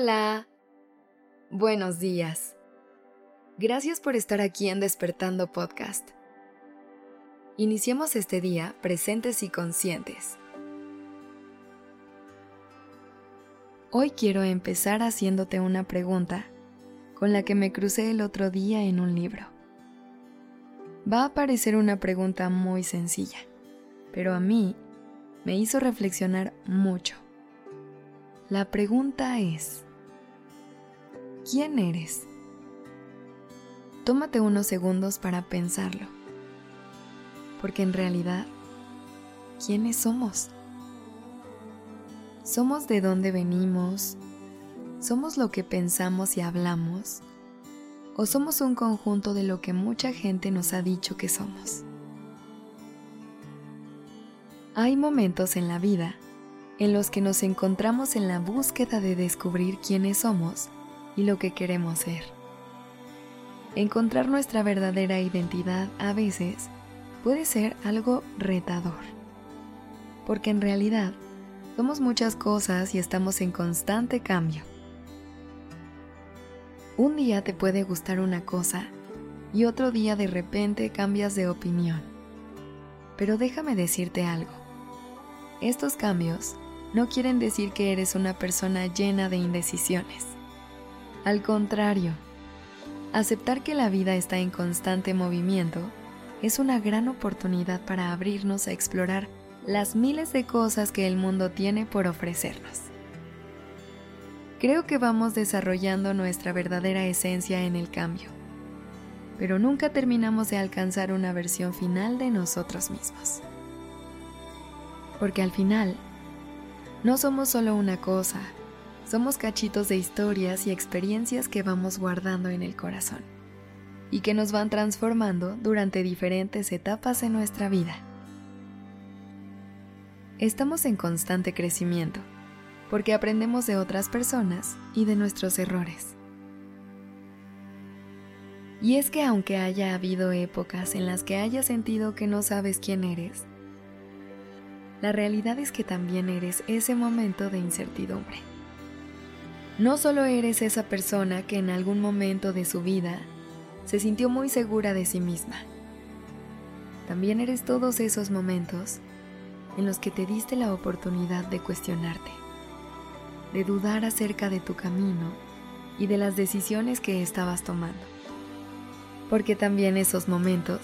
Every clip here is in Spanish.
Hola. Buenos días. Gracias por estar aquí en Despertando Podcast. Iniciemos este día presentes y conscientes. Hoy quiero empezar haciéndote una pregunta con la que me crucé el otro día en un libro. Va a parecer una pregunta muy sencilla, pero a mí me hizo reflexionar mucho. La pregunta es, ¿quién eres? Tómate unos segundos para pensarlo, porque en realidad, ¿quiénes somos? ¿Somos de dónde venimos? ¿Somos lo que pensamos y hablamos? ¿O somos un conjunto de lo que mucha gente nos ha dicho que somos? Hay momentos en la vida en los que nos encontramos en la búsqueda de descubrir quiénes somos y lo que queremos ser. Encontrar nuestra verdadera identidad a veces puede ser algo retador, porque en realidad somos muchas cosas y estamos en constante cambio. Un día te puede gustar una cosa y otro día de repente cambias de opinión. Pero déjame decirte algo. Estos cambios no quieren decir que eres una persona llena de indecisiones. Al contrario, aceptar que la vida está en constante movimiento es una gran oportunidad para abrirnos a explorar las miles de cosas que el mundo tiene por ofrecernos. Creo que vamos desarrollando nuestra verdadera esencia en el cambio, pero nunca terminamos de alcanzar una versión final de nosotros mismos. Porque al final, no somos solo una cosa, somos cachitos de historias y experiencias que vamos guardando en el corazón y que nos van transformando durante diferentes etapas de nuestra vida. Estamos en constante crecimiento porque aprendemos de otras personas y de nuestros errores. Y es que aunque haya habido épocas en las que hayas sentido que no sabes quién eres, la realidad es que también eres ese momento de incertidumbre. No solo eres esa persona que en algún momento de su vida se sintió muy segura de sí misma, también eres todos esos momentos en los que te diste la oportunidad de cuestionarte, de dudar acerca de tu camino y de las decisiones que estabas tomando. Porque también esos momentos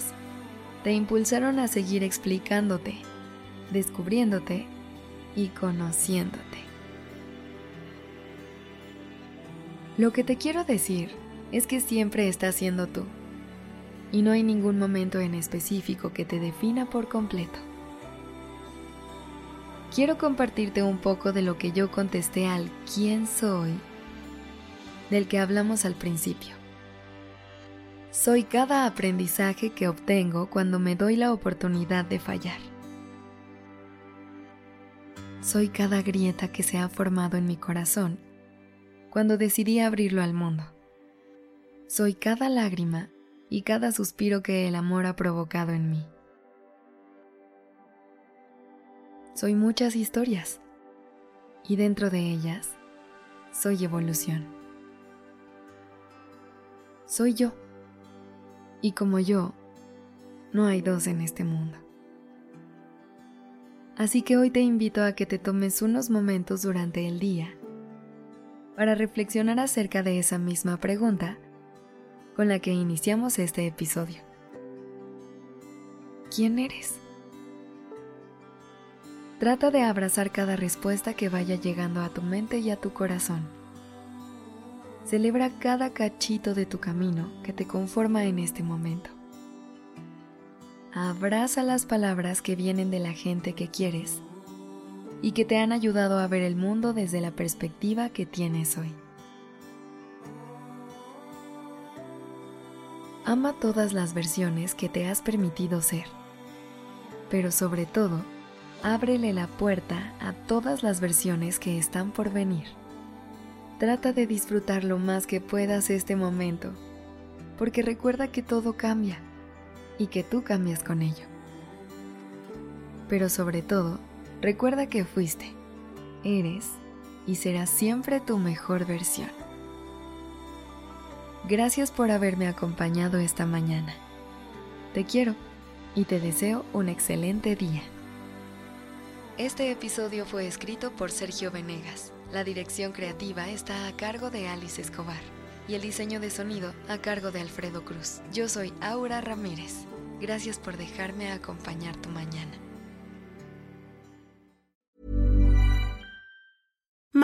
te impulsaron a seguir explicándote descubriéndote y conociéndote. Lo que te quiero decir es que siempre estás siendo tú y no hay ningún momento en específico que te defina por completo. Quiero compartirte un poco de lo que yo contesté al quién soy del que hablamos al principio. Soy cada aprendizaje que obtengo cuando me doy la oportunidad de fallar. Soy cada grieta que se ha formado en mi corazón cuando decidí abrirlo al mundo. Soy cada lágrima y cada suspiro que el amor ha provocado en mí. Soy muchas historias y dentro de ellas soy evolución. Soy yo y como yo, no hay dos en este mundo. Así que hoy te invito a que te tomes unos momentos durante el día para reflexionar acerca de esa misma pregunta con la que iniciamos este episodio. ¿Quién eres? Trata de abrazar cada respuesta que vaya llegando a tu mente y a tu corazón. Celebra cada cachito de tu camino que te conforma en este momento. Abraza las palabras que vienen de la gente que quieres y que te han ayudado a ver el mundo desde la perspectiva que tienes hoy. Ama todas las versiones que te has permitido ser, pero sobre todo, ábrele la puerta a todas las versiones que están por venir. Trata de disfrutar lo más que puedas este momento, porque recuerda que todo cambia y que tú cambias con ello. Pero sobre todo, recuerda que fuiste, eres y serás siempre tu mejor versión. Gracias por haberme acompañado esta mañana. Te quiero y te deseo un excelente día. Este episodio fue escrito por Sergio Venegas. La dirección creativa está a cargo de Alice Escobar y el diseño de sonido a cargo de Alfredo Cruz. Yo soy Aura Ramírez. Gracias por dejarme acompañar tu mañana.